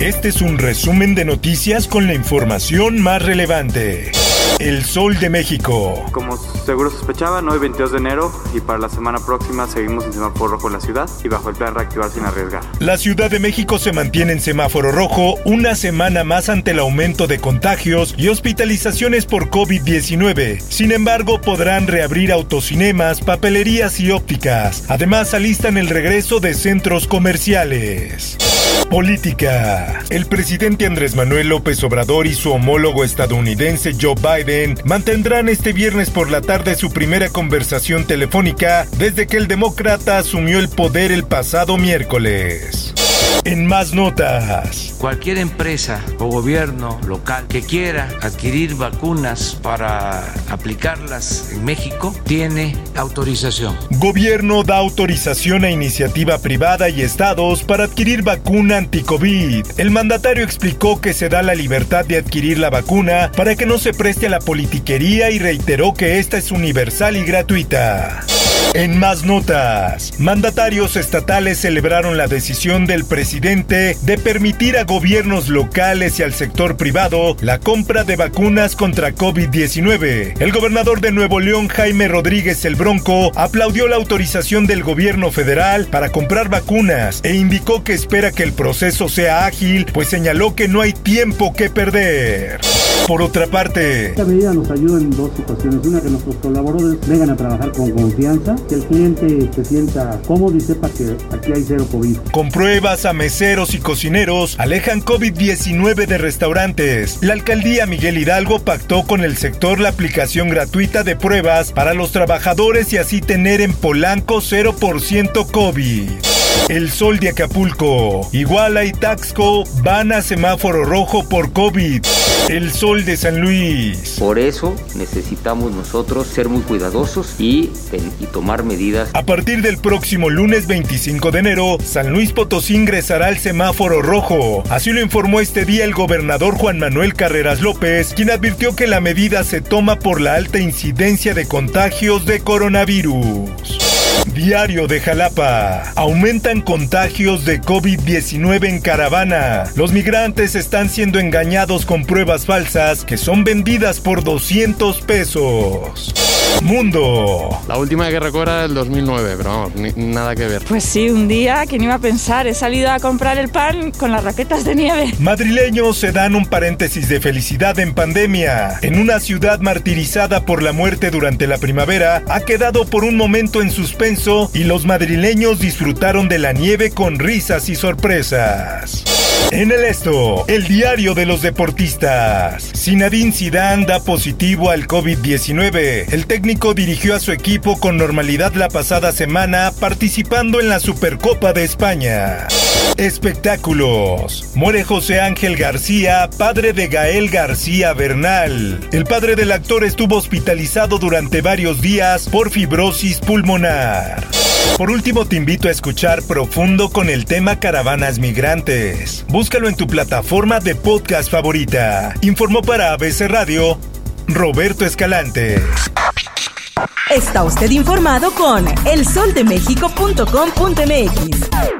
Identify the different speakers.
Speaker 1: Este es un resumen de noticias con la información más relevante. El Sol de México.
Speaker 2: Como seguro sospechaban, hoy 22 de enero y para la semana próxima seguimos en semáforo rojo en la ciudad y bajo el plan reactivar sin arriesgar.
Speaker 1: La Ciudad de México se mantiene en semáforo rojo una semana más ante el aumento de contagios y hospitalizaciones por COVID-19. Sin embargo, podrán reabrir autocinemas, papelerías y ópticas. Además, alistan el regreso de centros comerciales. Política. El presidente Andrés Manuel López Obrador y su homólogo estadounidense Joe Biden mantendrán este viernes por la tarde su primera conversación telefónica desde que el demócrata asumió el poder el pasado miércoles. En más notas.
Speaker 3: Cualquier empresa o gobierno local que quiera adquirir vacunas para aplicarlas en México tiene autorización.
Speaker 1: Gobierno da autorización a iniciativa privada y estados para adquirir vacuna anti-COVID. El mandatario explicó que se da la libertad de adquirir la vacuna para que no se preste a la politiquería y reiteró que esta es universal y gratuita. En más notas, mandatarios estatales celebraron la decisión del presidente de permitir a gobiernos locales y al sector privado la compra de vacunas contra COVID-19. El gobernador de Nuevo León, Jaime Rodríguez el Bronco, aplaudió la autorización del gobierno federal para comprar vacunas e indicó que espera que el proceso sea ágil, pues señaló que no hay tiempo que perder. Por otra parte,
Speaker 4: esta medida nos ayuda en dos situaciones. Una, que nuestros colaboradores vengan a trabajar con confianza, que el cliente se sienta cómodo y sepa que aquí hay cero COVID.
Speaker 1: Con pruebas a meseros y cocineros, alejan COVID-19 de restaurantes. La alcaldía Miguel Hidalgo pactó con el sector la aplicación gratuita de pruebas para los trabajadores y así tener en Polanco 0% COVID. El Sol de Acapulco, Iguala y Taxco van a semáforo rojo por COVID. El Sol de San Luis.
Speaker 5: Por eso necesitamos nosotros ser muy cuidadosos y, y, tomar medidas.
Speaker 1: A partir del próximo lunes 25 de enero, San Luis Potosí ingresará al semáforo rojo. Así lo informó este día el gobernador Juan Manuel Carreras López, quien advirtió que la medida se toma por la alta incidencia de contagios de coronavirus. Diario de Jalapa. Aumentan contagios de COVID-19 en caravana. Los migrantes están siendo engañados con pruebas falsas que son vendidas por 200 pesos. Mundo.
Speaker 6: La última que recuerdo era del 2009, pero vamos, ni, nada que ver.
Speaker 7: Pues sí, un día, ¿quién iba a pensar? He salido a comprar el pan con las raquetas de nieve.
Speaker 1: Madrileños se dan un paréntesis de felicidad en pandemia. En una ciudad martirizada por la muerte durante la primavera, ha quedado por un momento en suspenso y los madrileños disfrutaron de la nieve con risas y sorpresas. En el esto, el diario de los deportistas. Zinedine Zidane da positivo al COVID-19. El técnico dirigió a su equipo con normalidad la pasada semana participando en la Supercopa de España. Espectáculos. Muere José Ángel García, padre de Gael García Bernal. El padre del actor estuvo hospitalizado durante varios días por fibrosis pulmonar. Por último, te invito a escuchar Profundo con el tema Caravanas Migrantes. Búscalo en tu plataforma de podcast favorita. Informó para ABC Radio Roberto Escalante.
Speaker 8: Está usted informado con elsoldemexico.com.mx.